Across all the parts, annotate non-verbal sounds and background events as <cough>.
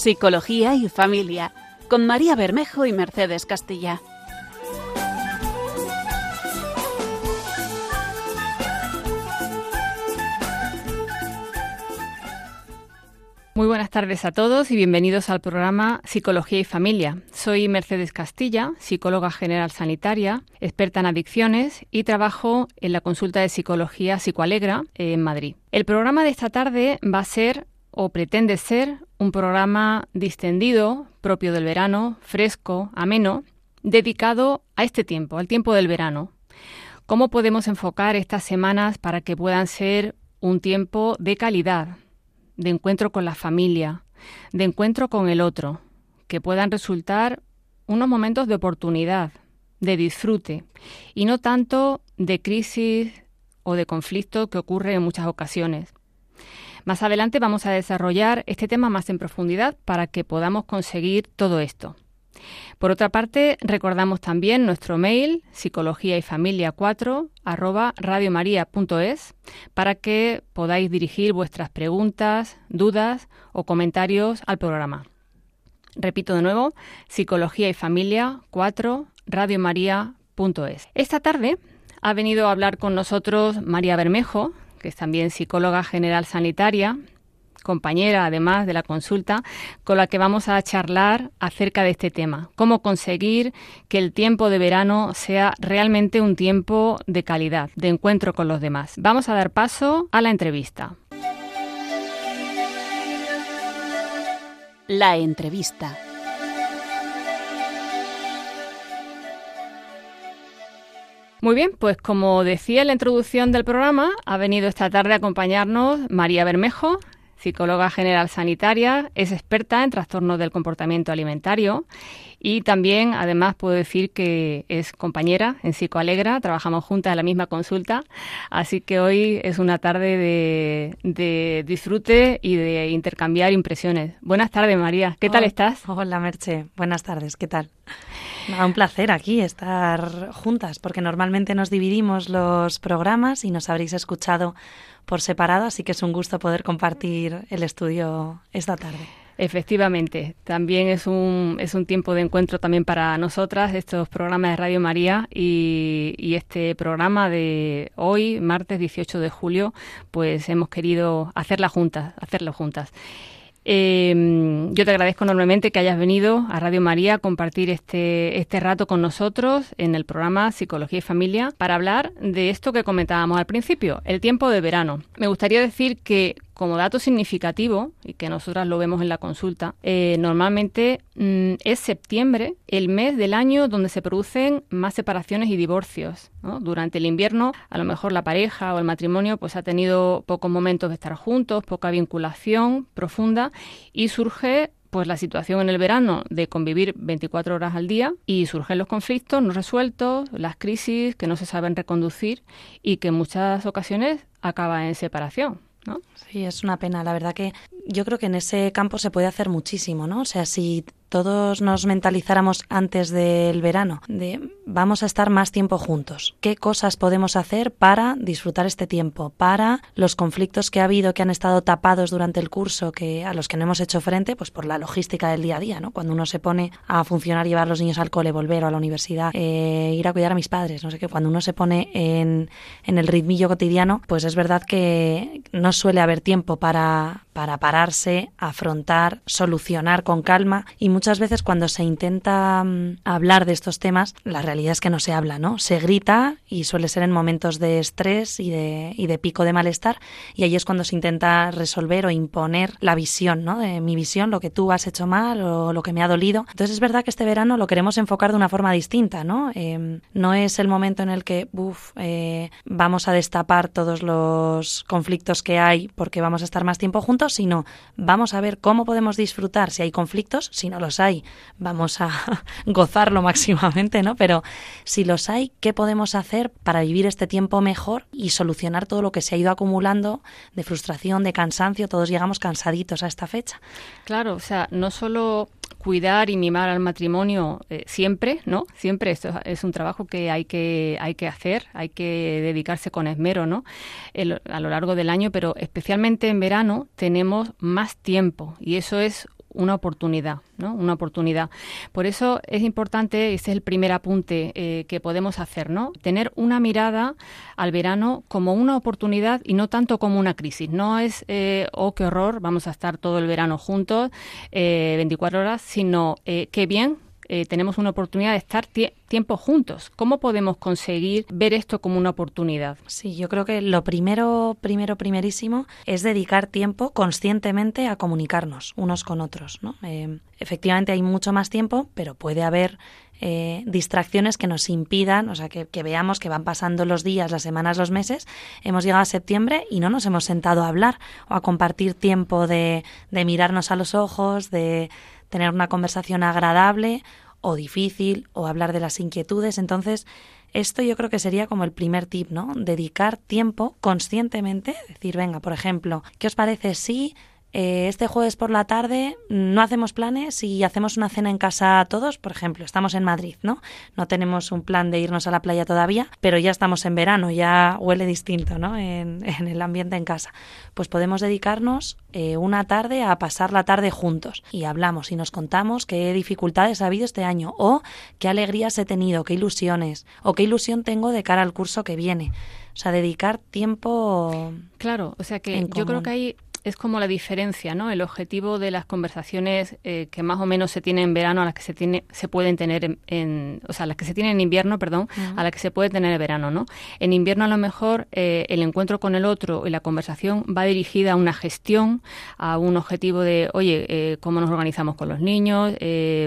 Psicología y Familia, con María Bermejo y Mercedes Castilla. Muy buenas tardes a todos y bienvenidos al programa Psicología y Familia. Soy Mercedes Castilla, psicóloga general sanitaria, experta en adicciones y trabajo en la consulta de psicología Psicoalegra en Madrid. El programa de esta tarde va a ser o pretende ser un programa distendido, propio del verano, fresco, ameno, dedicado a este tiempo, al tiempo del verano. ¿Cómo podemos enfocar estas semanas para que puedan ser un tiempo de calidad, de encuentro con la familia, de encuentro con el otro, que puedan resultar unos momentos de oportunidad, de disfrute, y no tanto de crisis o de conflicto que ocurre en muchas ocasiones. Más adelante vamos a desarrollar este tema más en profundidad para que podamos conseguir todo esto. Por otra parte, recordamos también nuestro mail psicología y familia 4 arroba radiomaria.es para que podáis dirigir vuestras preguntas, dudas o comentarios al programa. Repito de nuevo, psicología y familia 4 radiomaria.es. Esta tarde ha venido a hablar con nosotros María Bermejo, que es también psicóloga general sanitaria, compañera además de la consulta, con la que vamos a charlar acerca de este tema, cómo conseguir que el tiempo de verano sea realmente un tiempo de calidad, de encuentro con los demás. Vamos a dar paso a la entrevista. La entrevista. Muy bien, pues como decía en la introducción del programa, ha venido esta tarde a acompañarnos María Bermejo, psicóloga general sanitaria, es experta en trastornos del comportamiento alimentario y también, además, puedo decir que es compañera en Psicoalegra, trabajamos juntas en la misma consulta, así que hoy es una tarde de, disfrute y de intercambiar impresiones. Buenas tardes, María, ¿qué tal estás? Hola, Merche, buenas tardes, ¿qué tal? Un placer aquí estar juntas, porque normalmente nos dividimos los programas y nos habréis escuchado por separado, así que es un gusto poder compartir el estudio esta tarde. Efectivamente, también es un, es un tiempo de encuentro también para nosotras, estos programas de Radio María y, y, este programa de hoy, martes 18 de julio, pues hemos querido hacerla juntas, hacerlo juntas. Eh, yo te agradezco enormemente que hayas venido a Radio María a compartir este, este rato con nosotros en el programa Psicología y Familia para hablar de esto que comentábamos al principio, el tiempo de verano. Me gustaría decir que como dato significativo, y que nosotras lo vemos en la consulta, eh, normalmente mm, es septiembre el mes del año donde se producen más separaciones y divorcios. Durante el invierno, a lo mejor la pareja o el matrimonio pues ha tenido pocos momentos de estar juntos, poca vinculación profunda y surge pues la situación en el verano de convivir 24 horas al día y surgen los conflictos no resueltos, las crisis que no se saben reconducir y que en muchas ocasiones acaban en separación. ¿No? Sí, es una pena. La verdad que yo creo que en ese campo se puede hacer muchísimo, ¿no? O sea, si todos nos mentalizáramos antes del verano de vamos a estar más tiempo juntos. ¿Qué cosas podemos hacer para disfrutar este tiempo? Para los conflictos que ha habido que han estado tapados durante el curso, que a los que no hemos hecho frente, pues por la logística del día a día, ¿no? Cuando uno se pone a funcionar, llevar a los niños al cole, volver o a la universidad, eh, ir a cuidar a mis padres, no sé qué, cuando uno se pone en, en el ritmillo cotidiano, pues es verdad que no suele haber tiempo para, para pararse, afrontar, solucionar con calma y muchas veces cuando se intenta mm, hablar de estos temas, la realidad es que no se habla, ¿no? Se grita y suele ser en momentos de estrés y de, y de pico de malestar y ahí es cuando se intenta resolver o imponer la visión, ¿no? De mi visión, lo que tú has hecho mal o lo que me ha dolido. Entonces es verdad que este verano lo queremos enfocar de una forma distinta, ¿no? Em, no es el momento en el que, uff, eh, vamos a destapar todos los conflictos que hay porque vamos a estar más tiempo juntos, sino vamos a ver cómo podemos disfrutar si hay conflictos, si no los hay, vamos a <laughs> gozarlo máximamente, ¿no? Pero si los hay, ¿qué podemos hacer para vivir este tiempo mejor y solucionar todo lo que se ha ido acumulando de frustración, de cansancio? Todos llegamos cansaditos a esta fecha. Claro, o sea, no solo cuidar y mimar al matrimonio eh, siempre, ¿no? Siempre esto es un trabajo que hay que hay que hacer, hay que dedicarse con esmero, ¿no? a lo largo del año, pero especialmente en verano tenemos más tiempo y eso es una oportunidad, ¿no? Una oportunidad. Por eso es importante, ese es el primer apunte eh, que podemos hacer, ¿no? Tener una mirada al verano como una oportunidad y no tanto como una crisis. No es, eh, oh, qué horror, vamos a estar todo el verano juntos, 24 eh, horas, sino qué bien eh, tenemos una oportunidad de estar tiempo juntos. ¿Cómo podemos conseguir ver esto como una oportunidad? Sí, yo creo que lo primero, primero, primerísimo es dedicar tiempo conscientemente a comunicarnos unos con otros. ¿no? Eh, efectivamente hay mucho más tiempo, pero puede haber eh, distracciones que nos impidan, o sea, que, veamos que van pasando los días, las semanas, los meses, hemos llegado a septiembre y no nos hemos sentado a hablar o a compartir tiempo de mirarnos a los ojos, de, tener una conversación agradable o difícil o hablar de las inquietudes. Entonces, esto yo creo que sería como el primer tip, ¿no? Dedicar tiempo conscientemente, decir, venga, por ejemplo, ¿qué os parece si eh, este jueves por la tarde no hacemos planes y hacemos una cena en casa todos, por ejemplo, estamos en Madrid, ¿no? No tenemos un plan de irnos a la playa todavía, pero ya estamos en verano, ya huele distinto, ¿no? <laughs> En, el ambiente en casa. Pues podemos dedicarnos eh, una tarde a pasar la tarde juntos y hablamos y nos contamos qué dificultades ha habido este año o qué alegrías he tenido, qué ilusiones o qué ilusión tengo de cara al curso que viene. O sea, dedicar tiempo. Claro, o sea que yo creo que hay es como la diferencia, ¿no? El objetivo de las conversaciones eh, que más o menos se tienen en verano a las que se tiene, se pueden tener en, o sea, las que se tienen en invierno, perdón, a las que se puede tener en verano, ¿no? En invierno a lo mejor eh, el encuentro con el otro y la conversación va dirigida a una gestión, a un objetivo de, oye, eh, cómo nos organizamos con los niños,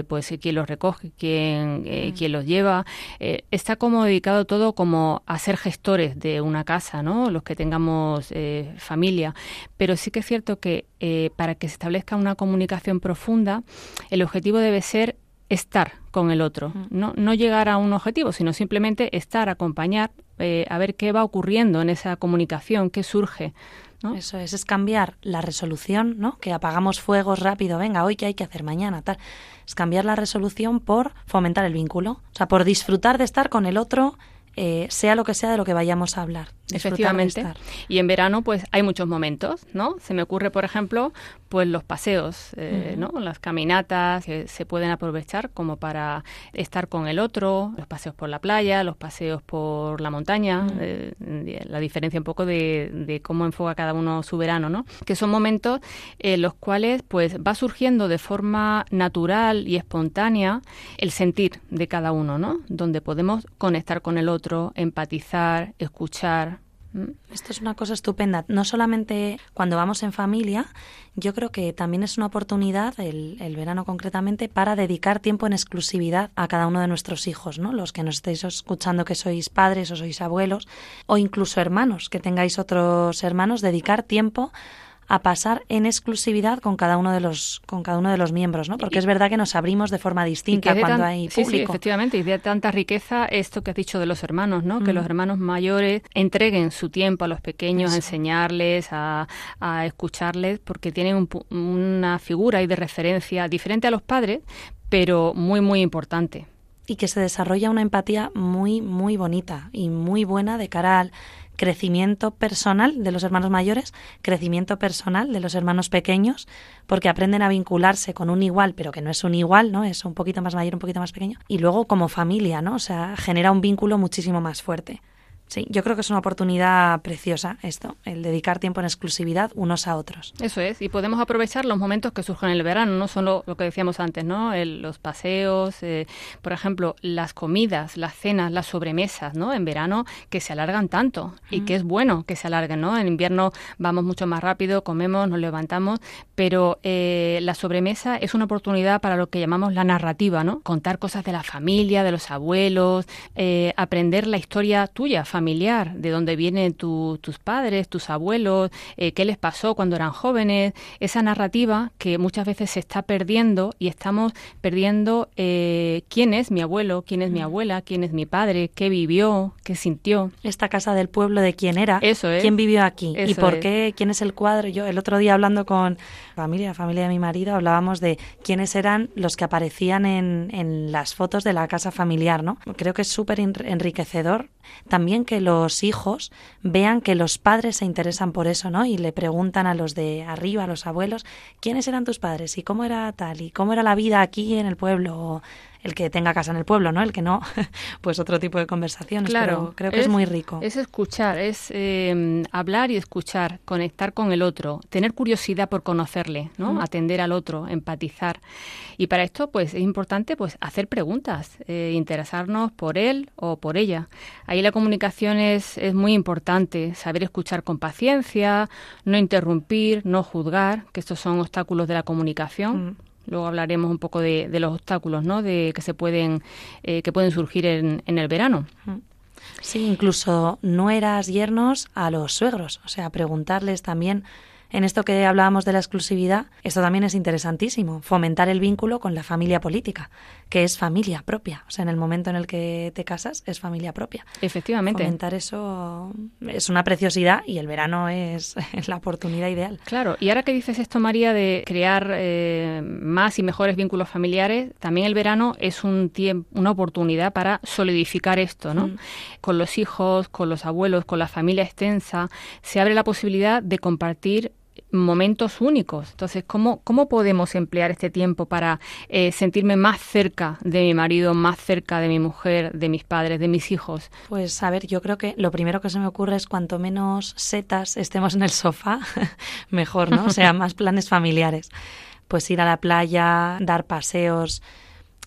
pues quién los recoge, quién, quién los lleva, está como dedicado todo como a ser gestores de una casa, ¿no? Los que tengamos familia, pero sí que es cierto que eh, para que se establezca una comunicación profunda, el objetivo debe ser estar con el otro, mm. no, no llegar a un objetivo, sino simplemente estar, acompañar, eh, a ver qué va ocurriendo en esa comunicación, qué surge. ¿no? Eso es, es cambiar la resolución, ¿no? Que apagamos fuegos rápido, venga, hoy qué hay que hacer mañana, tal. Es cambiar la resolución por fomentar el vínculo, o sea, por disfrutar de estar con el otro eh, sea lo que sea de lo que vayamos a hablar. Efectivamente. Y en verano, pues hay muchos momentos, ¿no? Se me ocurre, por ejemplo, pues los paseos, eh, ¿no? Las caminatas que se pueden aprovechar como para estar con el otro, los paseos por la playa, los paseos por la montaña, eh, la diferencia un poco de, cómo enfoca cada uno su verano, ¿no? Que son momentos en los cuales, pues, va surgiendo de forma natural y espontánea el sentir de cada uno, ¿no? Donde podemos conectar con el otro empatizar, escuchar. Esto es una cosa estupenda. No solamente cuando vamos en familia, yo creo que también es una oportunidad, el, verano concretamente, para dedicar tiempo en exclusividad a cada uno de nuestros hijos, ¿no? Los que nos estéis escuchando que sois padres o sois abuelos, o incluso hermanos, que tengáis otros hermanos, dedicar tiempo a pasar en exclusividad con cada uno de los con cada uno de los miembros, ¿no? Porque es verdad que nos abrimos de forma distinta cuando hay público. Sí, efectivamente, y de tanta riqueza esto que has dicho de los hermanos, ¿no? Que los hermanos mayores entreguen su tiempo a los pequeños, a enseñarles, a, a, escucharles, porque tienen una figura y de referencia diferente a los padres, pero muy muy importante. Y que se desarrolla una empatía muy muy bonita y muy buena de cara al crecimiento personal de los hermanos mayores, crecimiento personal de los hermanos pequeños, porque aprenden a vincularse con un igual, pero que no es un igual, ¿no? Es un poquito más mayor, un poquito más pequeño. Y luego como familia, ¿no? O sea, genera un vínculo muchísimo más fuerte. Sí, yo creo que es una oportunidad preciosa esto, el dedicar tiempo en exclusividad unos a otros. Eso es, y podemos aprovechar los momentos que surgen en el verano, no solo lo que decíamos antes, ¿no? los paseos, eh, por ejemplo, las comidas, las cenas, las sobremesas, ¿no? En verano que se alargan tanto y que es bueno que se alarguen, ¿no? En invierno vamos mucho más rápido, comemos, nos levantamos, pero eh, la sobremesa es una oportunidad para lo que llamamos la narrativa, ¿no? Contar cosas de la familia, de los abuelos, eh, aprender la historia tuya, familiar, de dónde vienen tus padres, tus abuelos, eh, qué les pasó cuando eran jóvenes, esa narrativa que muchas veces se está perdiendo y estamos perdiendo eh, quién es mi abuelo, quién es mi mm. abuela, quién es mi padre, qué vivió, qué sintió. Esta casa del pueblo de quién era, Eso quién vivió aquí y por qué, quién es el cuadro. Yo el otro día hablando con familia, familia de mi marido, hablábamos de quiénes eran los que aparecían en, en las fotos de la casa familiar, ¿no? Creo que es súper enriquecedor también que los hijos vean que los padres se interesan por eso, ¿no? Y le preguntan a los de arriba, a los abuelos, ¿quiénes eran tus padres? ¿Y cómo era tal? ¿Y cómo era la vida aquí en el pueblo? El que tenga casa en el pueblo, ¿no? El que no, <laughs> pues otro tipo de conversaciones. Claro, creo que es, muy rico. Es escuchar, es em, hablar y escuchar, conectar con el otro, tener curiosidad por conocerle, ¿no? Atender al otro, empatizar. Y para esto, pues es importante, pues hacer preguntas, eh, interesarnos por él o por ella. Ahí la comunicación es, es muy importante, saber escuchar con paciencia, no interrumpir, no juzgar, que estos son obstáculos de la comunicación. Luego hablaremos un poco de, los obstáculos, ¿no? De que se pueden eh, que pueden surgir en, en el verano. Sí, incluso nueras, yernos a los suegros, o sea, preguntarles también en esto que hablábamos de la exclusividad, esto también es interesantísimo, fomentar el vínculo con la familia política, que es familia propia. O sea, en el momento en el que te casas, es familia propia. Efectivamente. Fomentar eso es una preciosidad y el verano es <laughs> la oportunidad ideal. Claro, y ahora que dices esto, María, de crear eh, más y mejores vínculos familiares, también el verano es un tiempo, una oportunidad para solidificar esto, ¿no? Mm. Con los hijos, con los abuelos, con la familia extensa, se abre la posibilidad de compartir momentos únicos. Entonces, ¿cómo, cómo podemos emplear este tiempo para eh, sentirme más cerca de mi marido, más cerca de mi mujer, de mis padres, de mis hijos? Pues a ver, yo creo que lo primero que se me ocurre es cuanto menos setas estemos en el sofá, <laughs> mejor, ¿no? O sea, <laughs> más planes familiares. Pues ir a la playa, dar paseos.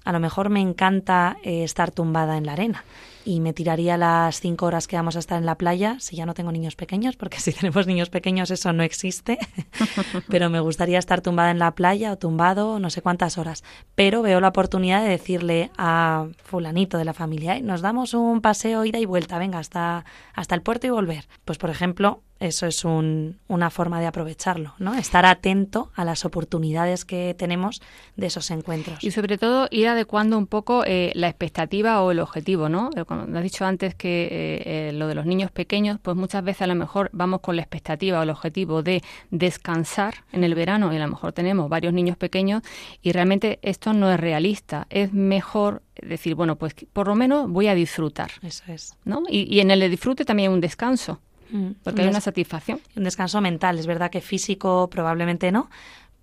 A lo mejor me encanta eh, estar tumbada en la arena y me tiraría las cinco horas que vamos a estar en la playa si ya no tengo niños pequeños, porque <laughs> si tenemos niños pequeños eso no existe, <laughs> pero me gustaría estar tumbada en la playa o tumbado no sé cuántas horas. Pero veo la oportunidad de decirle a fulanito de la familia, nos damos un paseo ida y vuelta, venga, hasta, hasta el puerto y volver. Pues por ejemplo, eso es un, una forma de aprovecharlo, ¿no? Estar atento a las oportunidades que tenemos de esos encuentros. Y sobre todo ir adecuando un poco eh, la expectativa o el objetivo, ¿no? Como has dicho antes que eh, eh, lo de los niños pequeños, pues muchas veces a lo mejor vamos con la expectativa o el objetivo de descansar en el verano y a lo mejor tenemos varios niños pequeños y realmente esto no es realista. Es mejor decir, bueno, pues por lo menos voy a disfrutar. Eso es. ¿no? Y, y en el disfrute también hay un descanso. Mm. Porque hay una satisfacción. Un descanso mental, es verdad que físico probablemente no,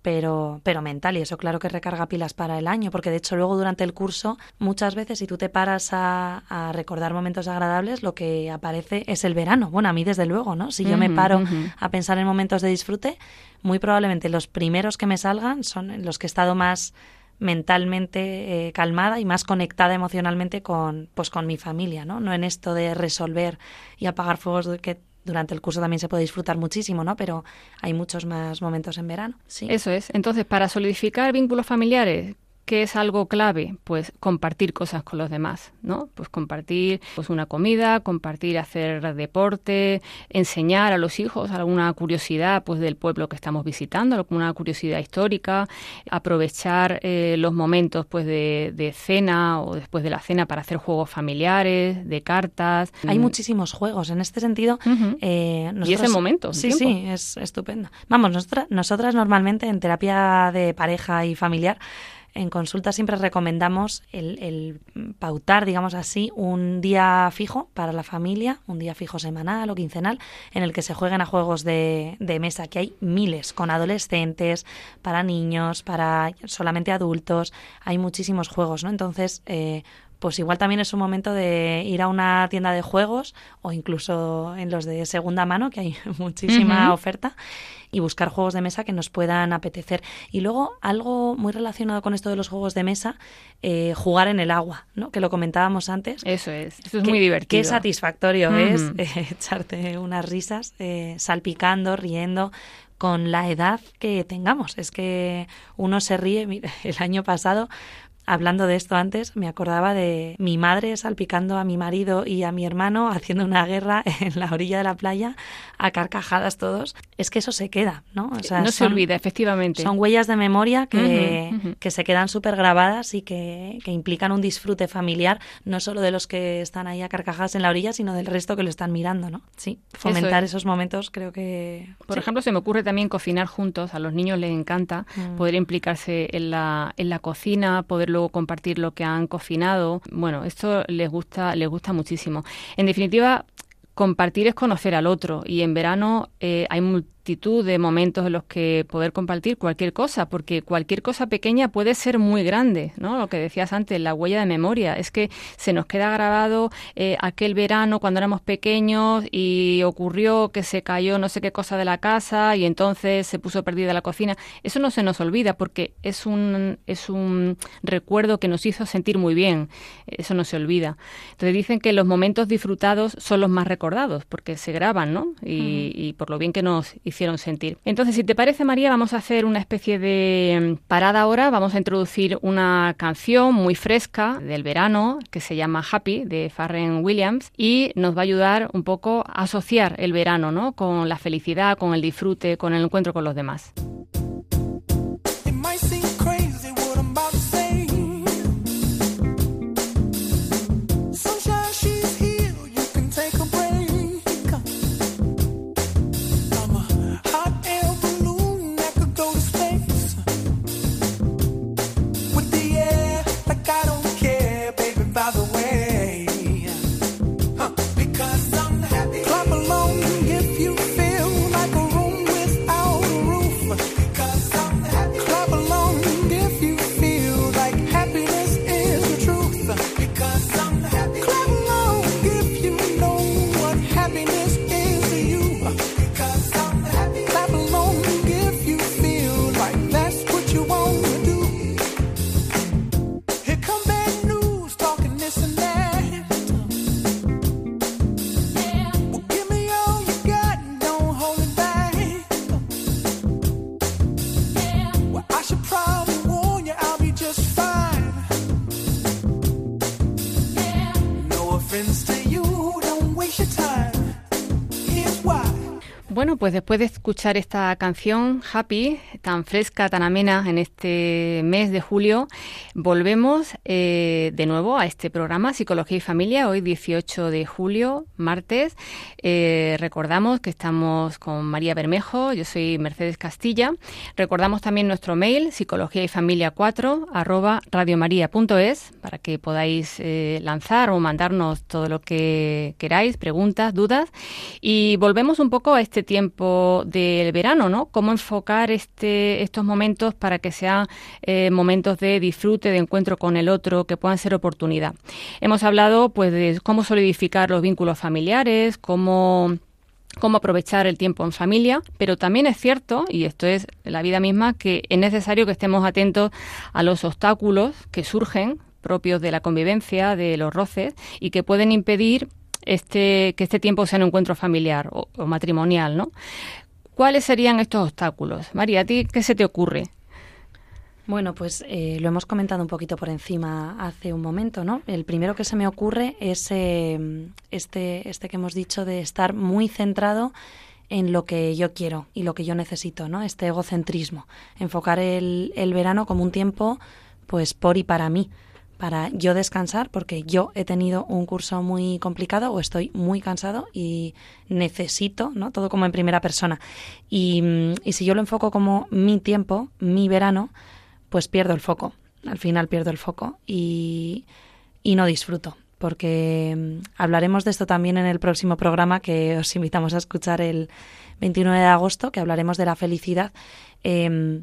pero, pero mental, y eso claro que recarga pilas para el año, porque de hecho luego durante el curso, muchas veces si tú te paras a, recordar momentos agradables, lo que aparece es el verano. Bueno, a mí desde luego, ¿no? Si yo me paro a pensar en momentos de disfrute, muy probablemente los primeros que me salgan son los que he estado más mentalmente eh, calmada y más conectada emocionalmente con pues con mi familia, ¿no? No en esto de resolver y apagar fuegos que durante el curso también se puede disfrutar muchísimo, ¿no? Pero hay muchos más momentos en verano. Sí. Eso es. Entonces, para solidificar vínculos familiares, ¿Qué es algo clave? Pues compartir cosas con los demás, ¿no? Pues compartir pues una comida, compartir hacer deporte, enseñar a los hijos alguna curiosidad pues del pueblo que estamos visitando, alguna curiosidad histórica, aprovechar eh, los momentos pues de, cena o después de la cena para hacer juegos familiares, de cartas. Hay muchísimos juegos en este sentido. Eh, y ese momento. Sí, sí, es estupendo. Vamos, nosotras, nosotras normalmente en terapia de pareja y familiar en consulta siempre recomendamos el, pautar, digamos así, un día fijo para la familia, un día fijo semanal o quincenal, en el que se jueguen a juegos de, mesa, que hay miles, con adolescentes, para niños, para solamente adultos, hay muchísimos juegos, ¿no? Entonces, eh, pues igual también es un momento de ir a una tienda de juegos o incluso en los de segunda mano, que hay <laughs> muchísima oferta, y buscar juegos de mesa que nos puedan apetecer. Y luego algo muy relacionado con esto de los juegos de mesa, eh, jugar en el agua, ¿no? Que lo comentábamos antes. Eso es, eso es muy divertido. Qué satisfactorio es eh, <laughs> echarte unas risas eh, salpicando, riendo con la edad que tengamos. Es que uno se ríe. Mira, <laughs> el año pasado hablando de esto antes, me acordaba de mi madre salpicando a mi marido y a mi hermano haciendo una guerra <laughs> en la orilla de la playa a carcajadas todos. Es que eso se queda, ¿no? O sea, no se olvida, efectivamente. Son huellas de memoria que, que se quedan súper grabadas y que, que, implican un disfrute familiar, no solo de los que están ahí a carcajadas en la orilla, sino del resto que lo están mirando, ¿no? Sí, fomentar esos momentos creo que... Por ejemplo, se me ocurre también cocinar juntos. A los niños les encanta mm. poder implicarse en la, en la cocina, poder luego compartir lo que han cocinado. Bueno, esto les gusta, les gusta muchísimo. En definitiva, compartir es conocer al otro y en verano eh, hay multitud de momentos en los que poder compartir cualquier cosa, porque cualquier cosa pequeña puede ser muy grande, ¿no? Lo que decías antes, la huella de memoria, es que se nos queda grabado eh, aquel verano cuando éramos pequeños y ocurrió que se cayó no sé qué cosa de la casa y entonces se puso perdida la cocina. Eso no se nos olvida porque es un, es un recuerdo que nos hizo sentir muy bien, eso no se olvida. Entonces dicen que los momentos disfrutados son los más recordados porque se graban, ¿no? Y, y por lo bien que nos hicieron Entonces, si te parece, María, vamos a hacer una especie de mm, parada ahora. Vamos a introducir una canción muy fresca del verano que se llama Happy de Farren Williams y nos va a ayudar un poco a asociar el verano, ¿no? Con la felicidad, con el disfrute, con el encuentro con los demás. Pues después de escuchar esta canción Happy, tan fresca, tan amena en este mes de julio, volvemos eh, de nuevo a este programa Psicología y Familia, hoy 18 de julio, martes. Eh, recordamos que estamos con María Bermejo, yo soy Mercedes Castilla. Recordamos también nuestro mail, psicología y familia 4, arroba radiomaria.es, para que podáis eh, lanzar o mandarnos todo lo que queráis, preguntas, dudas. Y volvemos un poco a este tiempo del verano, ¿no? Cómo enfocar este, estos momentos para que sean eh, momentos de disfrute, de encuentro con el otro, que puedan ser oportunidad. Hemos hablado, pues, de cómo solidificar los vínculos familiares, cómo cómo aprovechar el tiempo en familia, pero también es cierto, y esto es la vida misma, que es necesario que estemos atentos a los obstáculos que surgen propios de la convivencia, de los roces, y que pueden impedir este, que este tiempo sea un encuentro familiar o, matrimonial, ¿no? ¿Cuáles serían estos obstáculos? María, ¿a ti qué se te ocurre? Bueno, pues eh, lo hemos comentado un poquito por encima hace un momento, ¿no? El primero que se me ocurre es eh, este, este que hemos dicho de estar muy centrado en lo que yo quiero y lo que yo necesito, ¿no? Este egocentrismo, enfocar el, el verano como un tiempo, pues por y para mí, para yo descansar porque yo he tenido un curso muy complicado o estoy muy cansado y necesito, ¿no? Todo como en primera persona. Y, si yo lo enfoco como mi tiempo, mi verano, pues pierdo el foco. Al final pierdo el foco y, y no disfruto. Porque mm, hablaremos de esto también en el próximo programa que os invitamos a escuchar el 29 de agosto, que hablaremos de la felicidad. Eh,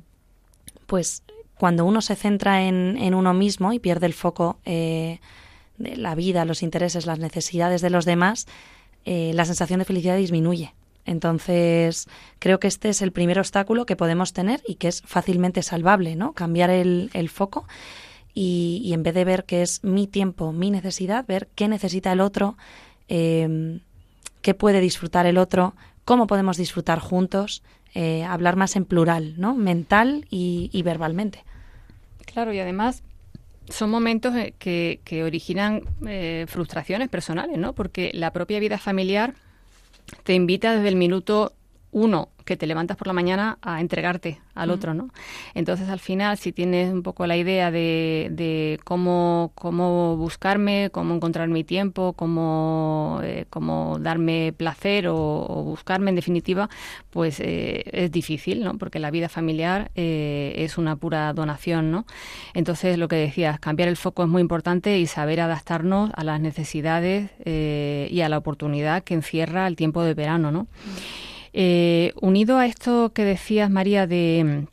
pues cuando uno se centra en, en uno mismo y pierde el foco eh, de la vida, los intereses, las necesidades de los demás, eh, la sensación de felicidad disminuye. Entonces, creo que este es el primer obstáculo que podemos tener y que es fácilmente salvable, ¿no? Cambiar el, el foco y, en vez de ver que es mi tiempo, mi necesidad, ver qué necesita el otro, eh, qué puede disfrutar el otro, cómo podemos disfrutar juntos, eh, hablar más en plural, ¿no? Mental y verbalmente. Claro, y además son momentos eh, que, que originan eh, frustraciones personales, ¿no? Porque la propia vida familiar te invita desde el minuto uno que te levantas por la mañana a entregarte al otro, ¿no? Entonces, al final, si tienes un poco la idea de, de cómo, cómo buscarme, cómo encontrar mi tiempo, cómo, eh, cómo darme placer o, buscarme, en definitiva, pues eh, es difícil, ¿no? Porque la vida familiar eh, es una pura donación, ¿no? Entonces, lo que decías, cambiar el foco es muy importante y saber adaptarnos a las necesidades y a la oportunidad que encierra el tiempo de verano, ¿no? Eh, unido a esto que decías, María, de,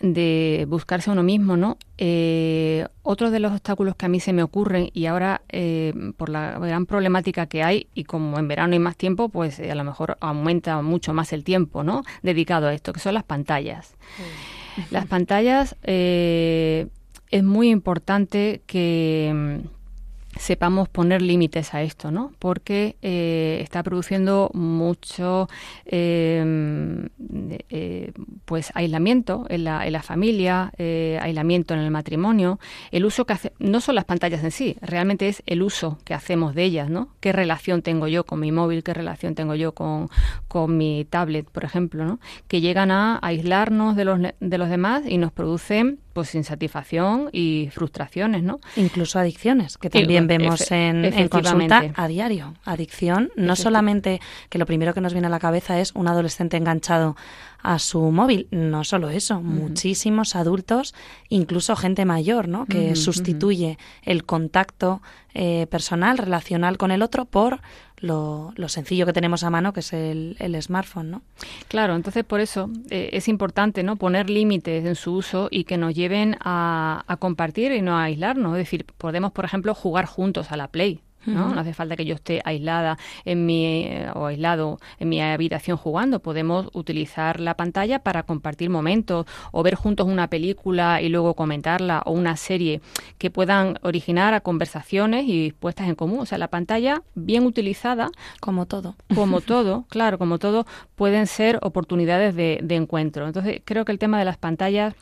de buscarse a uno mismo, ¿no? Eh, otro de los obstáculos que a mí se me ocurren y ahora eh, por la gran problemática que hay y como en verano hay más tiempo, pues a lo mejor aumenta mucho más el tiempo, ¿no? Dedicado a esto, que son las pantallas. Las pantallas es muy importante que sepamos poner límites a esto, ¿no? Porque eh, está produciendo mucho em, eh, pues aislamiento en la, en la familia, eh, aislamiento en el matrimonio, el uso que hace, no son las pantallas en sí, realmente es el uso que hacemos de ellas, ¿no? ¿Qué relación tengo yo con mi móvil, qué relación tengo yo con, con mi tablet, por ejemplo, ¿no? Que llegan a aislarnos de los, de los demás y nos producen pues insatisfacción y frustraciones, ¿no? Incluso adicciones, que también vemos en, en, consulta a diario. Adicción, no solamente que lo primero que nos viene a la cabeza es un adolescente enganchado a su móvil. No solo eso, muchísimos adultos, incluso gente mayor, ¿no? Que sustituye el contacto eh, personal, relacional con el otro por lo, sencillo que tenemos a mano, que es el, smartphone, ¿no? Claro, entonces por eso eh, es importante, ¿no? Poner límites en su uso y que nos lleven a, a compartir y no a aislarnos. Es decir, podemos, por ejemplo, jugar juntos a la Play ¿no? hace falta que yo esté aislada en mi, o aislado en mi habitación jugando. Podemos utilizar la pantalla para compartir momentos o ver juntos una película y luego comentarla o una serie que puedan originar a conversaciones y puestas en común. O sea, la pantalla bien utilizada. Como todo. Como <laughs> todo, claro, como todo, pueden ser oportunidades de, de encuentro. Entonces, creo que el tema de las pantallas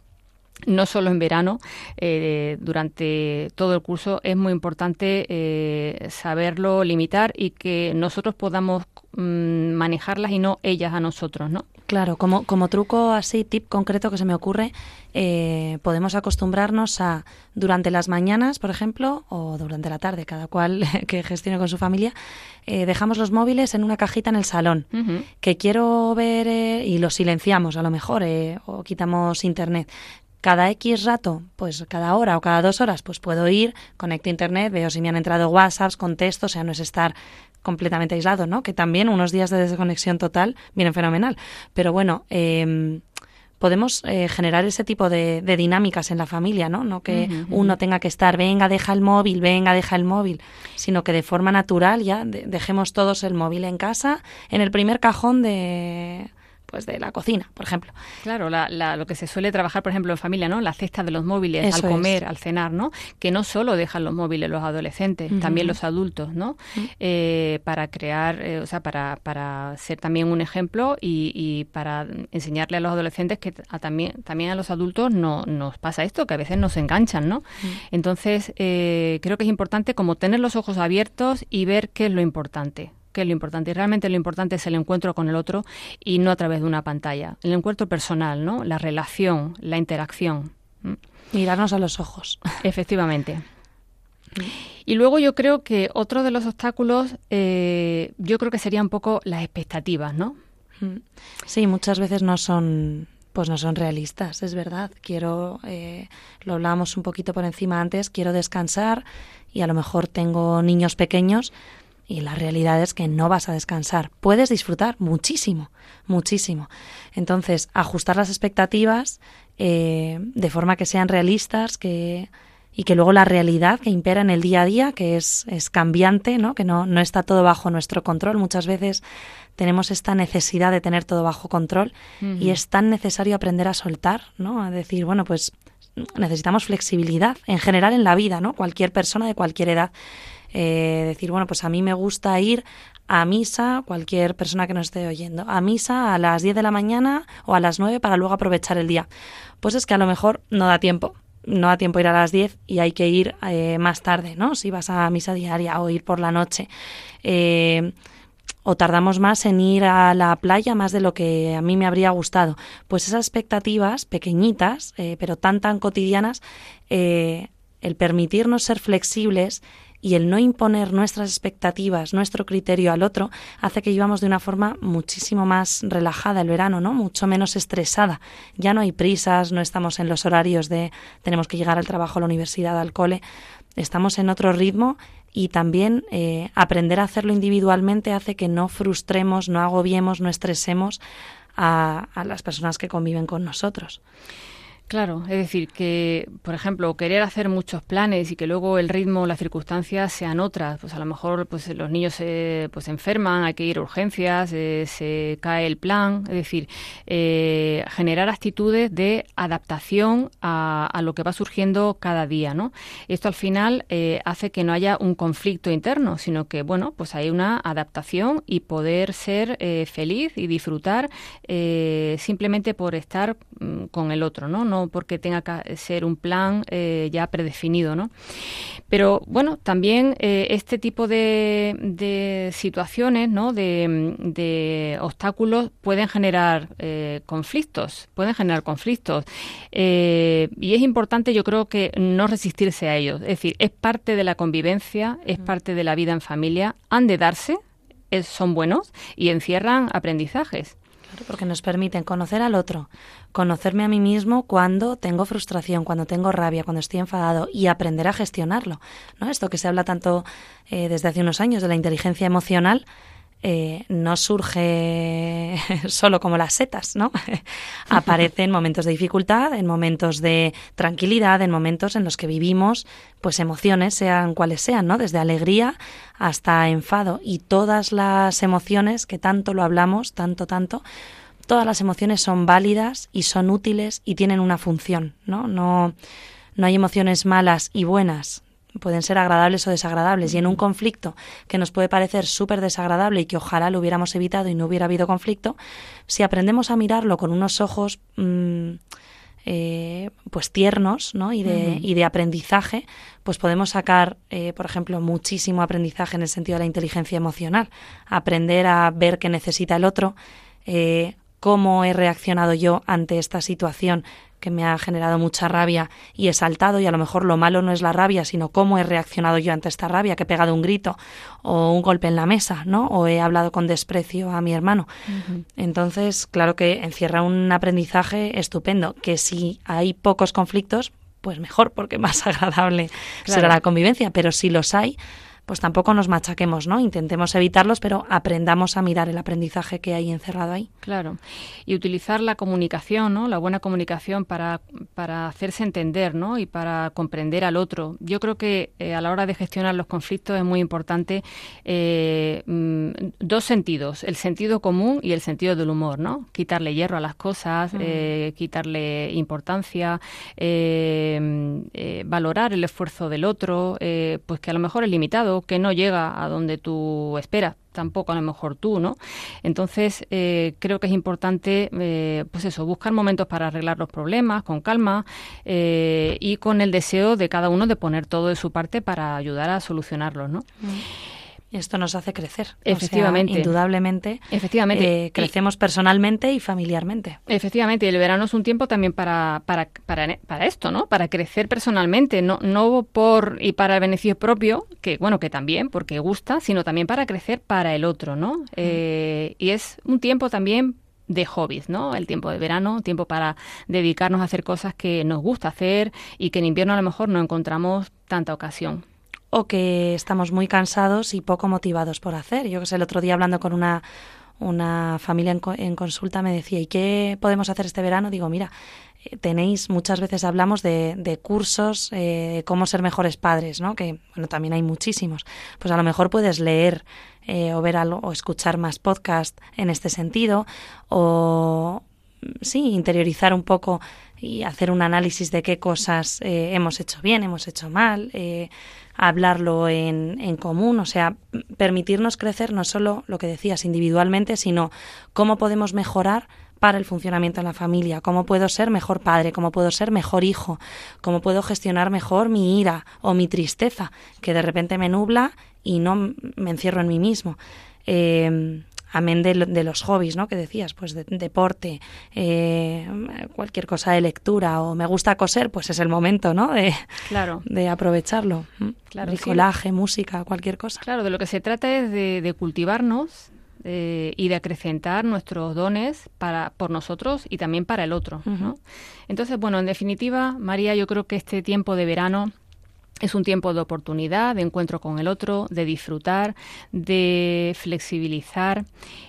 no solo en verano, eh, durante todo el curso es muy importante eh, saberlo limitar y que nosotros podamos mm, manejarlas y no ellas a nosotros, ¿no? Claro, como, como truco así, tip concreto que se me ocurre, eh, podemos acostumbrarnos a, durante las mañanas, por ejemplo, o durante la tarde, cada cual <laughs> que gestione con su familia, dejamos los móviles en una cajita en el salón, que quiero ver y los silenciamos a lo mejor, o quitamos internet cada X rato, pues cada hora o cada dos horas, pues puedo ir, conecto internet, veo si me han entrado WhatsApps, contesto, o sea, no es estar completamente aislado, ¿no? Que también unos días de desconexión total vienen fenomenal. Pero bueno, em, podemos eh, generar ese tipo de, dinámicas en la familia, ¿no? No que uno tenga que estar, venga, deja el móvil, venga, deja el móvil, sino que de forma natural ya dejemos todos el móvil en casa, en el primer cajón de pues de la cocina, por ejemplo. Claro, lo que se suele trabajar, por ejemplo, en familia, ¿no? La cesta de los móviles al comer, al cenar, ¿no? Que no solo dejan los móviles los adolescentes, también los adultos, ¿no? Eh, para crear, eh, o sea, para, para ser también un ejemplo y, para enseñarle a los adolescentes que también, también a los adultos no, nos pasa esto, que a veces nos enganchan, ¿no? Entonces, eh, creo que es importante como tener los ojos abiertos y ver qué es lo importante que es lo importante. Y realmente lo importante es el encuentro con el otro y no a través de una pantalla. El encuentro personal, ¿no? La relación, la interacción. Mirarnos a los ojos. <laughs> Efectivamente. Y luego yo creo que otro de los obstáculos, eh, yo creo que sería un poco las expectativas, ¿no? Sí, muchas veces no son, pues no son realistas, es verdad. Quiero, eh, lo hablábamos un poquito por encima antes, quiero descansar y a lo mejor tengo niños pequeños, y la realidad es que no vas a descansar. Puedes disfrutar muchísimo, muchísimo. Entonces, ajustar las expectativas eh, de forma que sean realistas, que y que luego la realidad que impera en el día a día, que es, es cambiante, ¿no? que no, no está todo bajo nuestro control. Muchas veces tenemos esta necesidad de tener todo bajo control y es tan necesario aprender a soltar, ¿no? a decir, bueno, pues necesitamos flexibilidad en general en la vida, ¿no? Cualquier persona de cualquier edad eh, decir, bueno, pues a mí me gusta ir a misa, cualquier persona que nos esté oyendo, a misa a las 10 de la mañana o a las 9 para luego aprovechar el día. Pues es que a lo mejor no da tiempo. No da tiempo ir a las 10 y hay que ir eh, más tarde, ¿no? Si vas a misa diaria o ir por la noche. Eh, o tardamos más en ir a la playa más de lo que a mí me habría gustado. Pues esas expectativas pequeñitas, eh, pero tan tan cotidianas, eh, el permitirnos ser flexibles y el no imponer nuestras expectativas, nuestro criterio al otro, hace que vivamos de una forma muchísimo más relajada el verano, ¿no? Mucho menos estresada. Ya no hay prisas, no estamos en los horarios de tenemos que llegar al trabajo, a la universidad, al cole. Estamos en otro ritmo y también eh, aprender a hacerlo individualmente hace que no frustremos, no agobiemos, no estresemos a, a las personas que conviven con nosotros. Claro, es decir, que, por ejemplo, querer hacer muchos planes y que luego el ritmo, las circunstancias sean otras, pues a lo mejor pues los niños se pues, enferman, hay que ir a urgencias, eh, se cae el plan, es decir, eh, generar actitudes de adaptación a, lo que va surgiendo cada día, ¿no? Esto al final eh, hace que no haya un conflicto interno, sino que, bueno, pues hay una adaptación y poder ser feliz y disfrutar simplemente por estar mm, con el otro. No porque tenga que ser un plan eh, ya predefinido, ¿no? Pero bueno, también eh, este tipo de, de situaciones, ¿no? De, de, obstáculos pueden generar eh, conflictos, pueden generar conflictos. Eh, y es importante, yo creo que no resistirse a ellos. Es decir, es parte de la convivencia, es parte de la vida en familia, han de darse, es, son buenos y encierran aprendizajes porque nos permiten conocer al otro, conocerme a mí mismo cuando tengo frustración, cuando tengo rabia, cuando estoy enfadado y aprender a gestionarlo. ¿no? Esto que se habla tanto eh, desde hace unos años de la inteligencia emocional. Eh, no surge <laughs> solo como las setas, ¿no? <laughs> Aparece en momentos de dificultad, en momentos de tranquilidad, en momentos en los que vivimos, pues emociones, sean cuales sean, ¿no? Desde alegría hasta enfado y todas las emociones que tanto lo hablamos, tanto, tanto, todas las emociones son válidas y son útiles y tienen una función, ¿no? No, no hay emociones malas y buenas. Pueden ser agradables o desagradables. Y en un conflicto que nos puede parecer súper desagradable y que ojalá lo hubiéramos evitado y no hubiera habido conflicto, si aprendemos a mirarlo con unos ojos mmm, eh, pues tiernos ¿no? y, de, uh -huh. y de aprendizaje, pues podemos sacar, eh, por ejemplo, muchísimo aprendizaje en el sentido de la inteligencia emocional. Aprender a ver qué necesita el otro, eh, cómo he reaccionado yo ante esta situación que me ha generado mucha rabia y he saltado y a lo mejor lo malo no es la rabia, sino cómo he reaccionado yo ante esta rabia, que he pegado un grito o un golpe en la mesa, ¿no? O he hablado con desprecio a mi hermano. Uh -huh. Entonces, claro que encierra un aprendizaje estupendo, que si hay pocos conflictos, pues mejor, porque <laughs> más agradable claro. será la convivencia, pero si los hay, pues tampoco nos machaquemos, ¿no? Intentemos evitarlos, pero aprendamos a mirar el aprendizaje que hay encerrado ahí. Claro. Y utilizar la comunicación, ¿no? La buena comunicación para, para hacerse entender, ¿no? Y para comprender al otro. Yo creo que eh, a la hora de gestionar los conflictos es muy importante eh, mm, dos sentidos, el sentido común y el sentido del humor, ¿no? Quitarle hierro a las cosas, mm. eh, quitarle importancia, valorar el esfuerzo del otro, pues que a lo mejor es limitado que no llega a donde tú esperas tampoco a lo mejor tú, ¿no? Entonces, eh, creo que es importante, eh, pues eso, buscar momentos para arreglar los problemas con calma eh, y con el deseo de cada uno de poner todo de su parte para ayudar a solucionarlos, ¿no? Mm. Esto nos hace crecer. Efectivamente. O sea, indudablemente. Efectivamente. Eh, crecemos y, personalmente y familiarmente. Efectivamente. Y el verano es un tiempo también para, para, para, para esto, ¿no? Para crecer personalmente. No, no por y para el beneficio propio, que bueno, que también, porque gusta, sino también para crecer para el otro, ¿no? Mm. Eh, y es un tiempo también de hobbies, ¿no? El tiempo de verano, tiempo para dedicarnos a hacer cosas que nos gusta hacer y que en invierno a lo mejor no encontramos tanta ocasión o que estamos muy cansados y poco motivados por hacer. Yo que sé, el otro día hablando con una, una familia en, en, consulta me decía, ¿y qué podemos hacer este verano? Digo, mira, eh, tenéis, muchas veces hablamos de, de cursos, eh, cómo ser mejores padres, ¿no? Que, bueno, también hay muchísimos. Pues a lo mejor puedes leer eh, o ver algo, o escuchar más podcast en este sentido, o, sí, interiorizar un poco y hacer un análisis de qué cosas eh, hemos hecho bien, hemos hecho mal, eh, hablarlo en, en, común, o sea, permitirnos crecer no solo lo que decías individualmente, sino cómo podemos mejorar para el funcionamiento de la familia, cómo puedo ser mejor padre, cómo puedo ser mejor hijo, cómo puedo gestionar mejor mi ira o mi tristeza, que de repente me nubla y no me encierro en mí mismo. Eh, amén de, de, los hobbies, ¿no? Que decías, pues de, deporte, eh, cualquier cosa de lectura o me gusta coser, pues es el momento, ¿no? De, claro. de aprovecharlo. Claro, Bricolaje, música, cualquier cosa. Claro, de lo que se trata es de, cultivarnos eh, y de acrecentar nuestros dones para por nosotros y también para el otro. ¿no? Entonces, bueno, en definitiva, María, yo creo que este tiempo de verano es un tiempo de oportunidad, de encuentro con el otro, de disfrutar, de flexibilizar.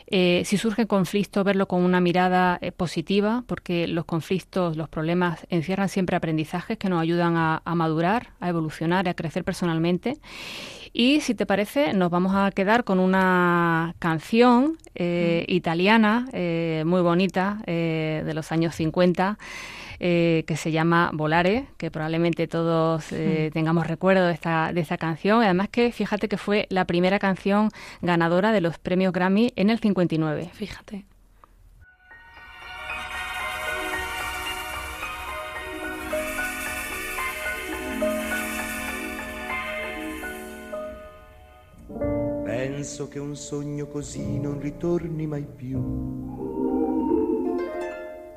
Eh, si surge conflicto, verlo con una mirada eh, positiva, porque los conflictos, los problemas encierran siempre aprendizajes que nos ayudan a, madurar, a evolucionar, a crecer personalmente. Y si te parece, nos vamos a quedar con una canción eh, italiana muy bonita de los años 50 eh, que se llama Volare, que probablemente todos eh, hmm. tengamos recuerdo de esta, de esta canción. Además que fíjate que fue la primera canción ganadora de los premios Grammy en el 59. Fíjate. Penso che un sogno così non ritorni mai più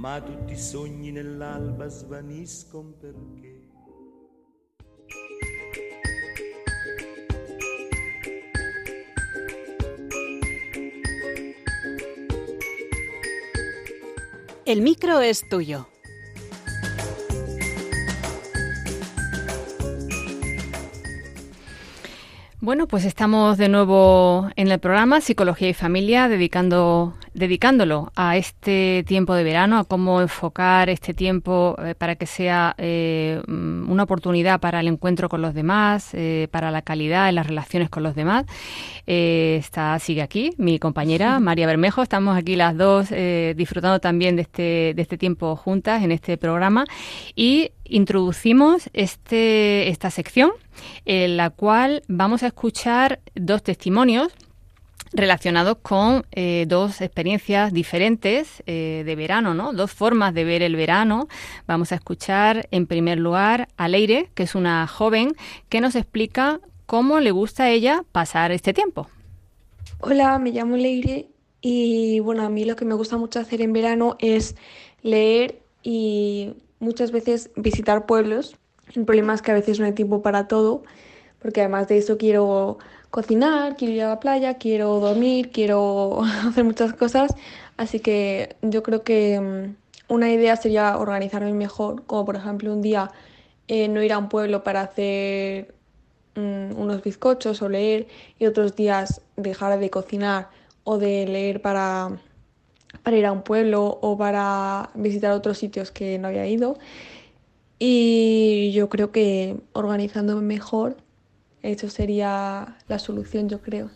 ma tutti i sogni nell'alba svaniscono perché. El micro es tuyo. Bueno, pues estamos de nuevo en el programa Psicología y Familia, dedicando, dedicándolo a este tiempo de verano, a cómo enfocar este tiempo eh, para que sea eh, una oportunidad para el encuentro con los demás, eh, para la calidad en las relaciones con los demás. está, sigue aquí mi compañera María Bermejo, estamos aquí las dos disfrutando también de este, de este tiempo juntas en este programa. Y introducimos este, esta sección en la cual vamos a escuchar dos testimonios relacionados con eh, dos experiencias diferentes eh, de verano, ¿no? Dos formas de ver el verano. Vamos a escuchar en primer lugar a Leire, que es una joven que nos explica cómo le gusta a ella pasar este tiempo. Hola, me llamo Leire y bueno, a mí lo que me gusta mucho hacer en verano es leer y muchas veces visitar pueblos. El problema es que a veces no hay tiempo para todo, porque además de eso quiero cocinar, quiero ir a la playa, quiero dormir, quiero <laughs> hacer muchas cosas. Así que yo creo que mm, una idea sería organizarme mejor, como por ejemplo un día eh, no ir a un pueblo para hacer mm, unos bizcochos o leer y otros días dejar de cocinar o de leer para para ir a un pueblo o para visitar otros sitios que no había ido. Y yo creo que organizándome mejor, eso sería la solución, yo creo.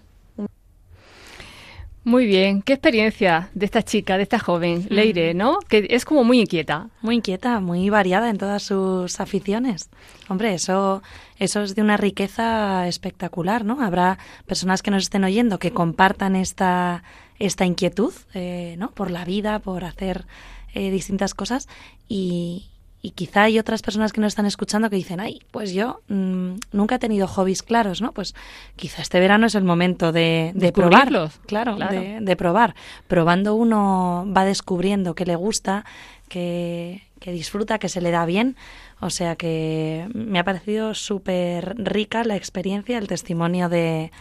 Muy bien, qué experiencia de esta chica, de esta joven, Leire, ¿no? Que es como muy inquieta. Muy inquieta, muy variada en todas sus aficiones. Hombre, eso, eso es de una riqueza espectacular, ¿no? Habrá personas que nos estén oyendo que compartan esta, esta inquietud, eh, ¿no? Por la vida, por hacer eh, distintas cosas y, y quizá hay otras personas que nos están escuchando que dicen, ay, pues yo mm, nunca he tenido hobbies claros, ¿no? Pues quizá este verano es el momento de, de probarlos. Claro, De, de, probar. Probando uno va descubriendo que le gusta, que, que disfruta, que se le da bien. O sea que me ha parecido súper rica la experiencia, el testimonio de,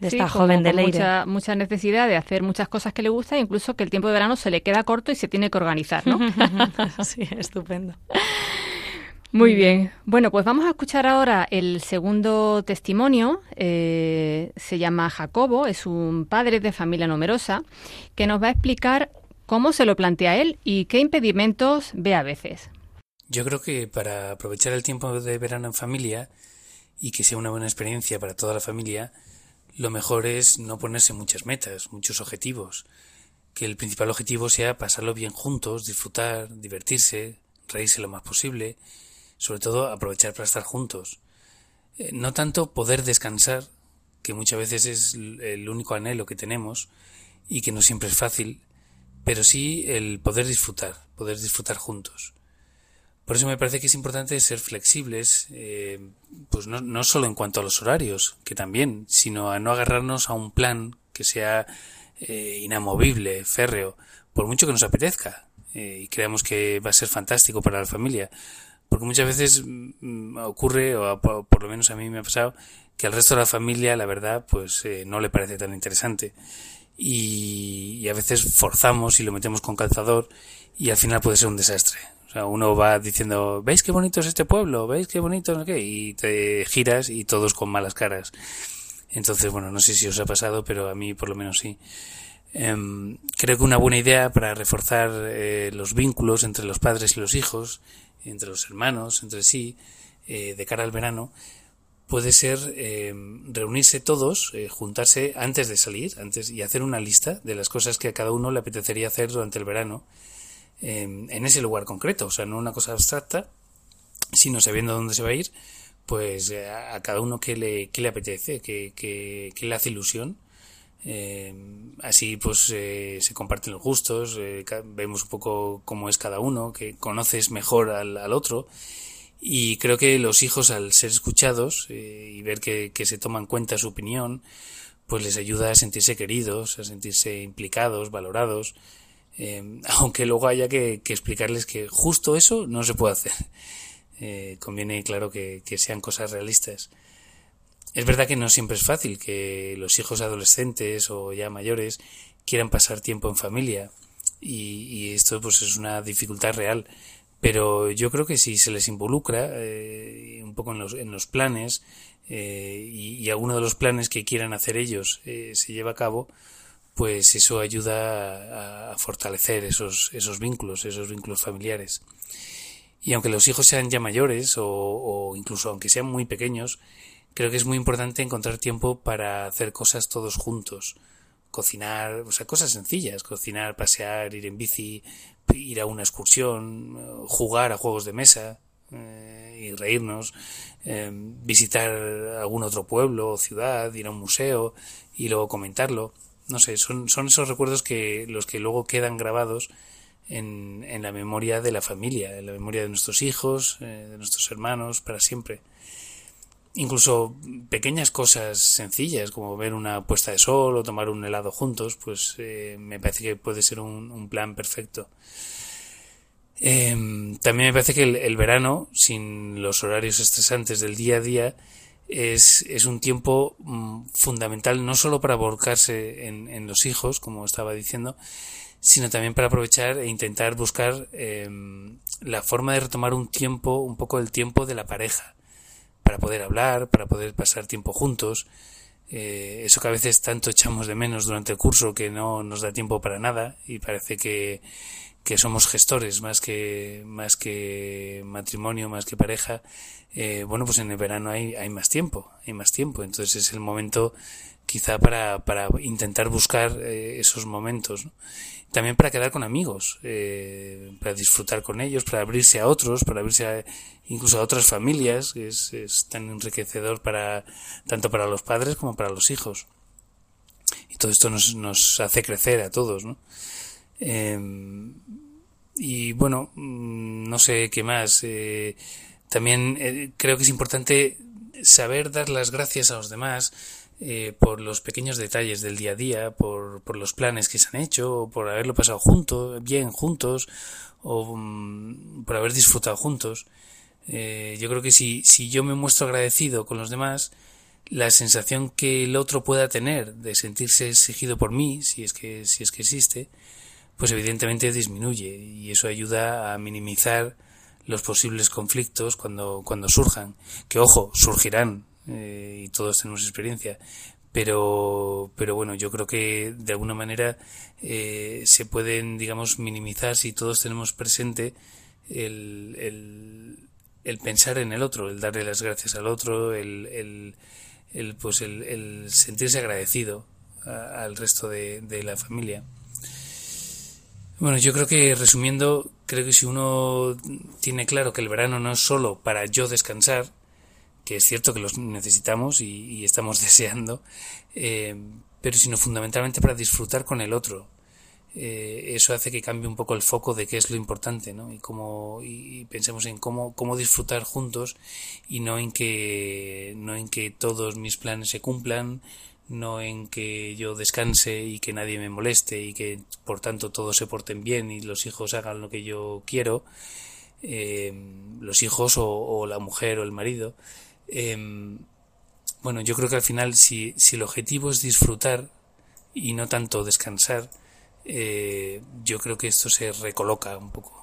de esta joven de Leire. Mucha, mucha necesidad de hacer muchas cosas que le gusta, incluso que el tiempo de verano se le queda corto y se tiene que organizar, ¿no? <laughs> sí, estupendo. Muy bien. Bueno, pues vamos a escuchar ahora el segundo testimonio. Eh, se llama Jacobo, es un padre de familia numerosa, que nos va a explicar cómo se lo plantea él y qué impedimentos ve a veces. Yo creo que para aprovechar el tiempo de verano en familia y que sea una buena experiencia para toda la familia, lo mejor es no ponerse muchas metas, muchos objetivos. Que el principal objetivo sea pasarlo bien juntos, disfrutar, divertirse, reírse lo más posible, sobre todo aprovechar para estar juntos. Eh, no tanto poder descansar, que muchas veces es el único anhelo que tenemos y que no siempre es fácil, pero sí el poder disfrutar, poder disfrutar juntos. Por eso me parece que es importante ser flexibles, eh, pues no, no solo en cuanto a los horarios, que también, sino a no agarrarnos a un plan que sea eh, inamovible, férreo, por mucho que nos apetezca eh, y creamos que va a ser fantástico para la familia. Porque muchas veces mm, ocurre, o por lo menos a mí me ha pasado, que al resto de la familia, la verdad, pues no le parece tan interesante. Y, y, a veces forzamos y lo metemos con calzador y al final puede ser un desastre. O sea, uno va diciendo, ¿veis qué bonito es este pueblo? ¿Veis qué bonito? No qué? Y te giras y todos con malas caras. Entonces, bueno, no sé si os ha pasado, pero a mí por lo menos sí. Eh, creo que una buena idea para reforzar eh, los vínculos entre los padres y los hijos, entre los hermanos, entre sí, eh, de cara al verano, puede ser em, reunirse todos, eh, juntarse antes de salir, antes y hacer una lista de las cosas que a cada uno le apetecería hacer durante el verano en, ese lugar concreto, o sea, no una cosa abstracta, sino sabiendo dónde se va a ir, pues eh, a, cada uno que le, que le apetece, que, que, le hace ilusión. Eh, así pues eh, se comparten los gustos, vemos un poco cómo es cada uno, que conoces mejor al, al otro y creo que los hijos al ser escuchados y ver que, que se toma en cuenta su opinión, pues les ayuda a sentirse queridos, a sentirse implicados, valorados, eh, <laughs> aunque luego haya que, explicarles que justo eso no se puede hacer. Eh, conviene, claro, que, sean cosas realistas. Es verdad que no siempre es fácil que los hijos adolescentes o ya mayores quieran pasar tiempo en familia y, esto pues es una dificultad real. Pero yo creo que si se les involucra eh, un poco en los, en los planes y, y, alguno de los planes que quieran hacer ellos se lleva a cabo, pues eso ayuda a, fortalecer esos, esos vínculos, esos vínculos familiares. Y aunque los hijos sean ya mayores o, incluso aunque sean muy pequeños, creo que es muy importante encontrar tiempo para hacer cosas todos juntos. Cocinar, o sea, cosas sencillas, cocinar, pasear, ir en bici, ir a una excursión, jugar a juegos de mesa eh, y reírnos, eh, visitar algún otro pueblo o ciudad, ir a un museo y luego comentarlo no sé, son, son esos recuerdos que los que luego quedan grabados en, en la memoria de la familia, en la memoria de nuestros hijos, eh, de nuestros hermanos, para siempre. Incluso pequeñas cosas sencillas, como ver una puesta de sol o tomar un helado juntos, pues eh, me parece que puede ser un, plan perfecto. Em, también me parece que el, verano, sin los horarios estresantes del día a día, es, es un tiempo mm, fundamental no solo para volcarse en, en, los hijos, como estaba diciendo, sino también para aprovechar e intentar buscar em, la forma de retomar un tiempo, un poco el tiempo de la pareja, para poder hablar, para poder pasar tiempo juntos. Eh, eso que a veces tanto echamos de menos durante el curso que no nos da tiempo para nada y parece que, que somos gestores más que más que matrimonio más que pareja eh, bueno pues en el verano hay, hay más tiempo hay más tiempo. Entonces es el momento quizá para, para intentar buscar eh, esos momentos también para quedar con amigos eh, para disfrutar con ellos para abrirse a otros para abrirse a, incluso a otras familias es, es tan enriquecedor para tanto para los padres como para los hijos. Y todo esto nos, nos hace crecer a todos ¿no? Eh, y bueno, mm, no sé qué más. Eh, también eh, creo que es importante saber dar las gracias a los demás eh, por los pequeños detalles del día a día, por, por los planes que se han hecho, por haberlo pasado juntos, bien juntos, o mm, por haber disfrutado juntos. yo creo que si, si yo me muestro agradecido con los demás, la sensación que el otro pueda tener de sentirse exigido por mí, si es que, si es que existe, pues evidentemente disminuye y eso ayuda a minimizar los posibles conflictos cuando, cuando surjan. Que ojo, surgirán eh, y todos tenemos experiencia. Pero, pero bueno, yo creo que de alguna manera eh, se pueden, digamos, minimizar si todos tenemos presente el, el, el, pensar en el otro, el darle las gracias al otro, el, el, el pues el, sentirse agradecido al resto de, de la familia. Bueno, yo creo que resumiendo, creo que si uno tiene claro que el verano no es solo para yo descansar, que es cierto que los necesitamos y, estamos <laughs> deseando, eh, pero sino fundamentalmente para disfrutar con el otro. Eh, eso hace que cambie un poco el foco de qué es lo importante, ¿no? Y cómo y pensemos en cómo cómo disfrutar juntos y no en que no en que todos mis planes se cumplan, no en que yo descanse y que nadie me moleste y que por tanto todos se porten bien y los hijos hagan lo que yo quiero, eh, los hijos o, o, la mujer o el marido. Eh, bueno, yo creo que al final si, si el objetivo es disfrutar y no tanto descansar, eh, yo creo que esto se recoloca un poco.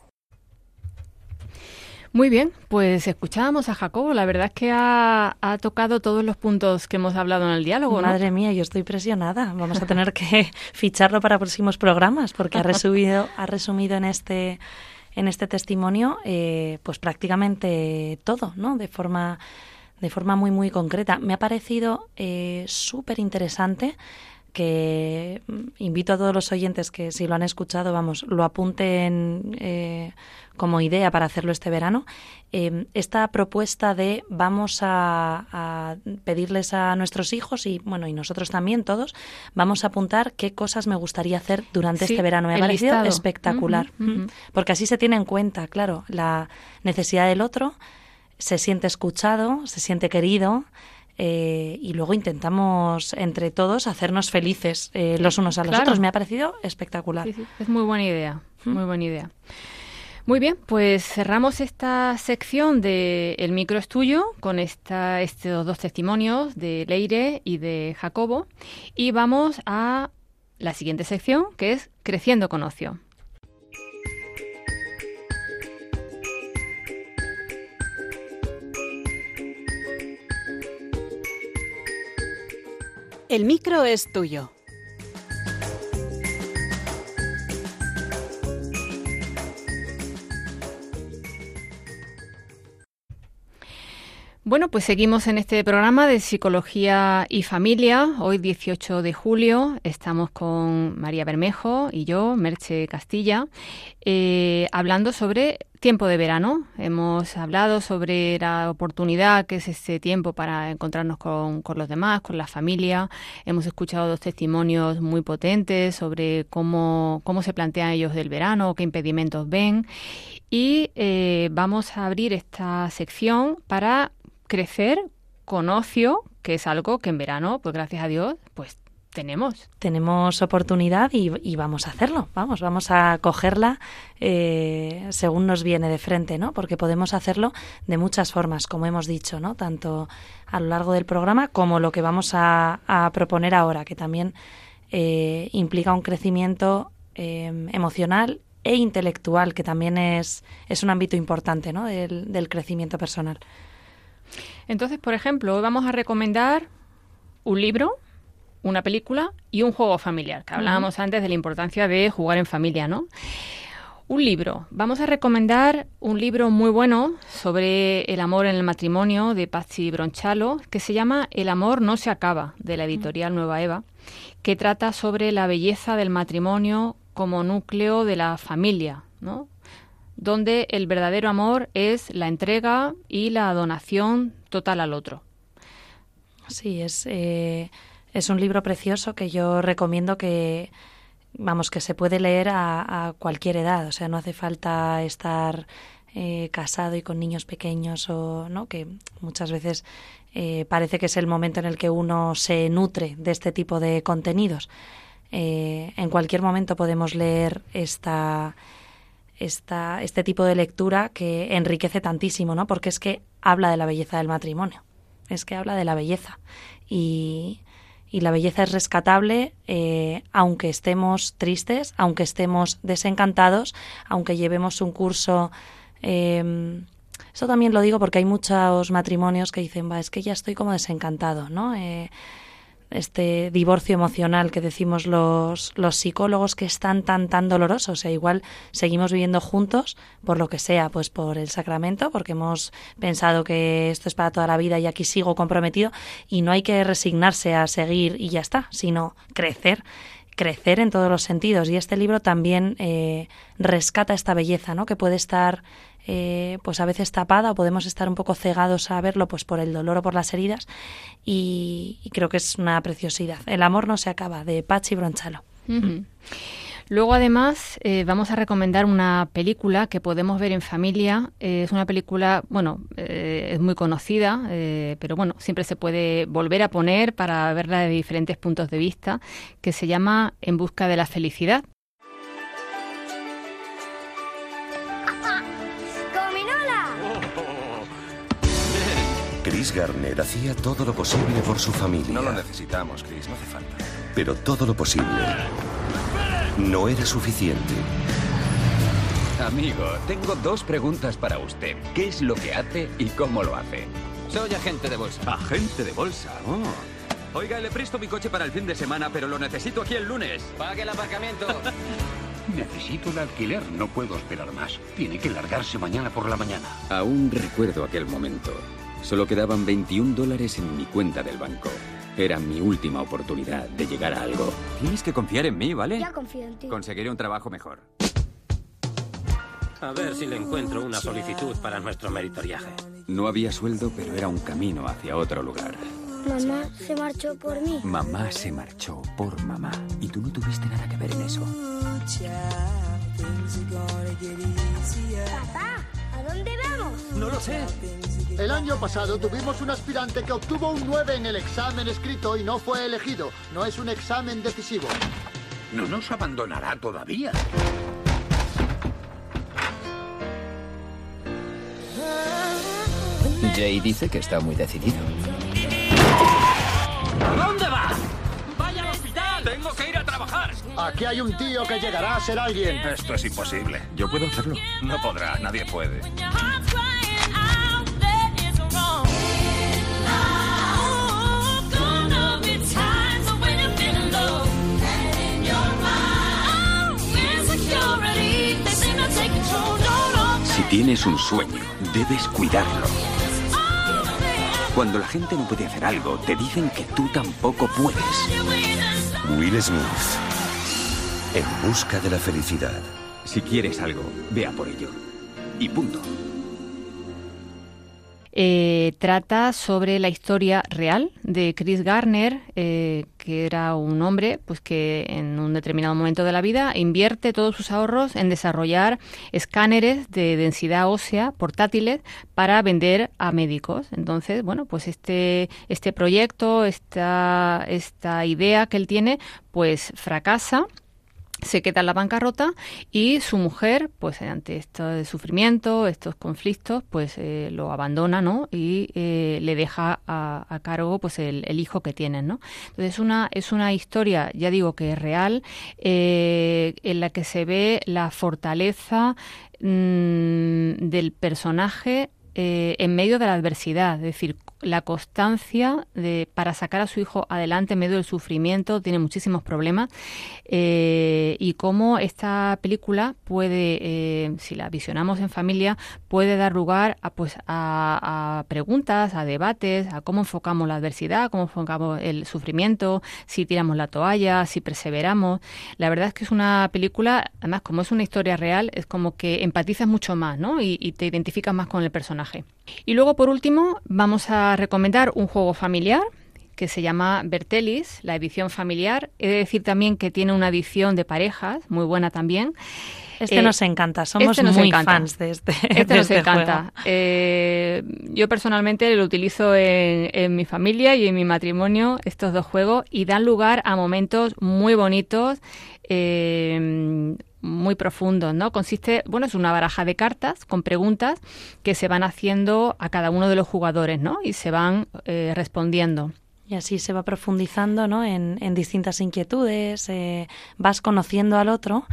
Muy bien, pues escuchábamos a Jacobo. La verdad es que ha, tocado todos los puntos que hemos hablado en el diálogo. Madre mía, yo estoy presionada. Vamos a tener que <laughs> ficharlo para próximos programas porque ha resumido, ha resumido en este en este testimonio eh, pues prácticamente todo, ¿no? De forma de forma muy muy concreta. Me ha parecido eh, súper interesante que invito a todos los oyentes que si lo han escuchado, vamos, lo apunten eh, como idea para hacerlo este verano. Eh, esta propuesta de vamos a, a, pedirles a nuestros hijos y bueno y nosotros también todos vamos a apuntar qué cosas me gustaría hacer durante sí, este verano. Me ha parecido listado. espectacular, uh -huh, uh -huh. porque así se tiene en cuenta, claro, la necesidad del otro, se siente escuchado, se siente querido eh, y luego intentamos entre todos hacernos felices eh, los unos a los claro. otros. Me ha parecido espectacular. Sí, sí. Es muy buena idea, muy buena idea. Muy bien, pues cerramos esta sección de El micro es tuyo con esta, estos dos testimonios de Leire y de Jacobo y vamos a la siguiente sección que es Creciendo con ocio. El micro es tuyo. Bueno, pues seguimos en este programa de Psicología y Familia. Hoy, 18 de julio, estamos con María Bermejo y yo, Merche Castilla, eh, hablando sobre tiempo de verano. Hemos hablado sobre la oportunidad que es este tiempo para encontrarnos con, con los demás, con la familia. Hemos escuchado dos testimonios muy potentes sobre cómo, cómo se plantean ellos del verano, qué impedimentos ven. Y eh, vamos a abrir esta sección para crecer con ocio, que es algo que en verano, pues gracias a Dios, tenemos. Tenemos oportunidad y, y vamos a hacerlo, vamos, vamos a cogerla eh, según nos viene de frente, ¿no? Porque podemos hacerlo de muchas formas, como hemos dicho, ¿no? Tanto a lo largo del programa como lo que vamos a, a proponer ahora, que también eh, implica un crecimiento eh, emocional e intelectual, que también es, es un ámbito importante, ¿no? Del, del crecimiento personal. Entonces, por ejemplo, hoy vamos a recomendar un libro, una película y un juego familiar, que hablábamos uh -huh. antes de la importancia de jugar en familia, ¿no? Un libro. Vamos a recomendar un libro muy bueno sobre el amor en el matrimonio de Patsy Bronchalo, que se llama El amor no se acaba, de la editorial Nueva Eva, que trata sobre la belleza del matrimonio como núcleo de la familia, ¿no? donde el verdadero amor es la entrega y la donación total al otro. Sí, es, eh, es un libro precioso que yo recomiendo que, vamos, que se puede leer a, cualquier edad, o sea, no hace falta estar eh, casado y con niños pequeños o, ¿no? Que muchas veces eh, parece que es el momento en el que uno se nutre de este tipo de contenidos. en cualquier momento podemos leer esta esta, este tipo de lectura que enriquece tantísimo, ¿no? Porque es que habla de la belleza del matrimonio, es que habla de la belleza. Y, y la belleza es rescatable eh, aunque estemos tristes, aunque estemos desencantados, aunque llevemos un curso. Eh, esto también lo digo porque hay muchos matrimonios que dicen, va, es que ya estoy como desencantado, ¿no? Eh, este divorcio emocional que decimos los, los psicólogos que es tan, tan, doloroso. O sea, igual seguimos viviendo juntos por lo que sea, pues por el sacramento, porque hemos pensado que esto es para toda la vida y aquí sigo comprometido y no hay que resignarse a seguir y ya está, sino crecer crecer en todos los sentidos y este libro también eh, rescata esta belleza no que puede estar eh, pues a veces tapada o podemos estar un poco cegados a verlo pues por el dolor o por las heridas y, creo que es una preciosidad. El amor no se acaba, de Pachi Bronchalo. Luego, además, eh, vamos a recomendar una película que podemos ver en familia. Eh, es una película, bueno, es muy conocida, pero bueno, siempre se puede volver a poner para verla de diferentes puntos de vista, que se llama En busca de la felicidad. Chris Garner hacía todo lo posible por su familia. No lo necesitamos, Chris, no hace falta. Pero todo lo posible no era suficiente. Amigo, tengo dos preguntas para usted. ¿Qué es lo que hace y cómo lo hace? Soy agente de bolsa. Agente de bolsa. Oh. Oiga, le presto mi coche para el fin de semana, pero lo necesito aquí el lunes. Pague el aparcamiento. <laughs> Necesito el alquiler, no puedo esperar más. Tiene que largarse mañana por la mañana. Aún recuerdo aquel momento. Solo quedaban 21 dólares en mi cuenta del banco. Era mi última oportunidad de llegar a algo. Tienes que confiar en mí, ¿vale? Ya confío en ti. Conseguiré un trabajo mejor. A ver si le encuentro una solicitud para nuestro meritoriaje. No había sueldo, pero era un camino hacia otro lugar. Mamá se marchó por mí. Mamá se marchó por mamá. Y tú no tuviste nada que ver en eso. Papá, ¿a dónde vamos? No lo sé. El año pasado tuvimos un aspirante que obtuvo un 9 en el examen escrito y no fue elegido. No es un examen decisivo. No nos abandonará todavía. Jay dice que está muy decidido. ¿A dónde va? ¡Vaya al hospital! ¡Tengo Aquí hay un tío que llegará a ser alguien. Esto es imposible. Yo puedo hacerlo. No podrá, nadie puede. Si tienes un sueño, debes cuidarlo. Cuando la gente no puede hacer algo, te dicen que tú tampoco puedes. Will Smith. En busca de la felicidad. Si quieres algo, vea por ello. Y punto. Eh, trata sobre la historia real de Chris Garner, eh, que era un hombre pues que en un determinado momento de la vida invierte todos sus ahorros en desarrollar escáneres de densidad ósea portátiles para vender a médicos. Entonces, bueno, pues este, este proyecto, esta, esta idea que él tiene, pues fracasa se queda en la bancarrota y su mujer, pues ante este sufrimiento, estos conflictos, pues eh, lo abandona, ¿no? Y eh, le deja a, cargo, pues el, hijo que tienen, ¿no? Entonces una es una historia, ya digo que es real, eh, en la que se ve la fortaleza mm, del personaje en medio de la adversidad, es decir, la constancia de, para sacar a su hijo adelante en medio del sufrimiento, tiene muchísimos problemas, eh, y cómo esta película puede, eh, si la visionamos en familia, puede dar lugar a, pues, a, preguntas, a debates, a cómo enfocamos la adversidad, cómo enfocamos el sufrimiento, si tiramos la toalla, si perseveramos. La verdad es que es una película, además como es una historia real, es como que empatizas mucho más, ¿no? Y te identificas más con el personaje. Y luego, por último, vamos a recomendar un juego familiar que se llama Bertelis, la edición familiar. He de decir también que tiene una edición de parejas, muy buena también. Este Eh, nos encanta, somos este nos muy encanta. fans de este. Este de nos este encanta. juego. Eh, yo personalmente lo utilizo en, en mi familia y en mi matrimonio, estos dos juegos, y dan lugar a momentos muy bonitos, eh, muy profundos, ¿no? Consiste, bueno, es una baraja de cartas con preguntas que se van haciendo a cada uno de los jugadores, ¿no? Y se van eh, respondiendo. Y así se va profundizando ¿no? en, en distintas inquietudes, eh, vas conociendo al otro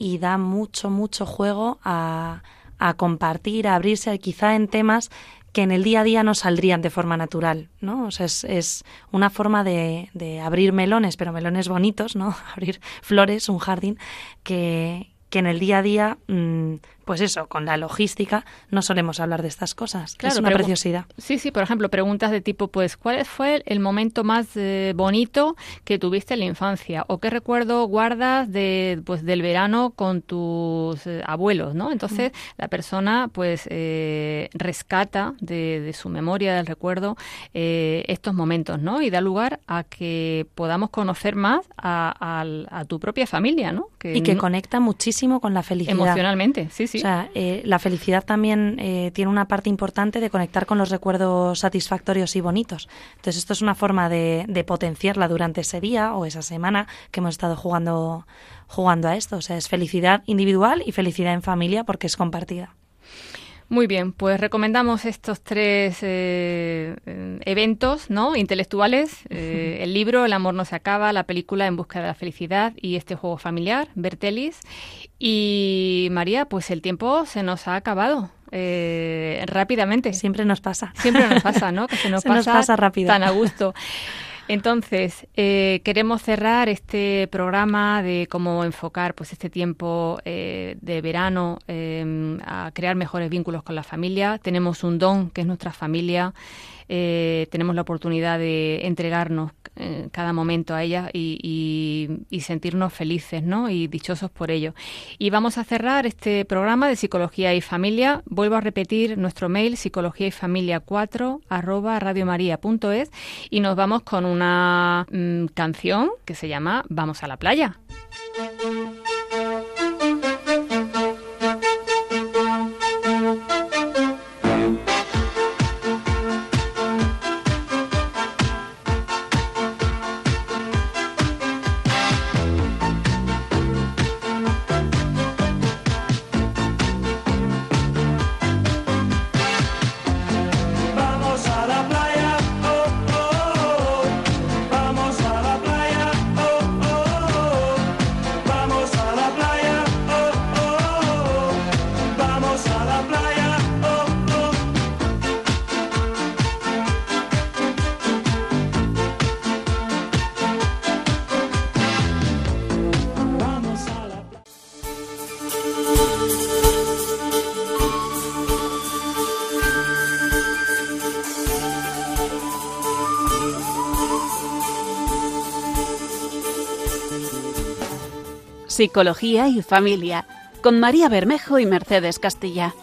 y da mucho, mucho juego a, a compartir, a abrirse quizá en temas que en el día a día no saldrían de forma natural, ¿no? O sea, es, es una forma de, de abrir melones, pero melones bonitos, ¿no? <laughs> Abrir flores, un jardín, que, que en el día a día, mm, pues eso, con la logística, no solemos hablar de estas cosas. es una preciosidad. Sí, sí, por ejemplo, preguntas de tipo, pues, ¿cuál fue el momento más eh, bonito que tuviste en la infancia? ¿O qué recuerdo guardas de, pues, del verano con tus eh, abuelos, no? Entonces, la persona, pues, eh, rescata de, de su memoria, del recuerdo, eh, estos momentos, ¿no? Y da lugar a que podamos conocer más a, tu propia familia, ¿no? y que no- conecta muchísimo con la felicidad. Emocionalmente, sí, sí. O sea, eh, la felicidad también eh, tiene una parte importante de conectar con los recuerdos satisfactorios y bonitos. Entonces, esto es una forma de, de potenciarla durante ese día o esa semana que hemos estado jugando, jugando a esto. O sea, es felicidad individual y felicidad en familia porque es compartida. Muy bien, pues recomendamos estos tres eh, eventos ¿no? intelectuales, eh, el libro El amor no se acaba, la película En busca de la felicidad y este juego familiar, Bertelis. Y María, pues el tiempo se nos ha acabado. eh, rápidamente. Siempre nos pasa. Siempre nos pasa, ¿no? <laughs> Que se nos, Se nos pasa rápido. tan a gusto. Entonces, eh, queremos cerrar este programa de cómo enfocar pues este tiempo eh, de verano eh, a crear mejores vínculos con la familia. Tenemos un don que es nuestra familia. Eh, tenemos la oportunidad de entregarnos eh, cada momento a ella y, y- y sentirnos felices ¿no? y dichosos por ello. Y vamos a cerrar este programa de Psicología y Familia. Vuelvo a repetir nuestro mail psicología y familia 4 arroba radiomaria.es y nos vamos con una mm, canción que se llama Vamos a la playa. Psicología y familia con María Bermejo y Mercedes Castilla.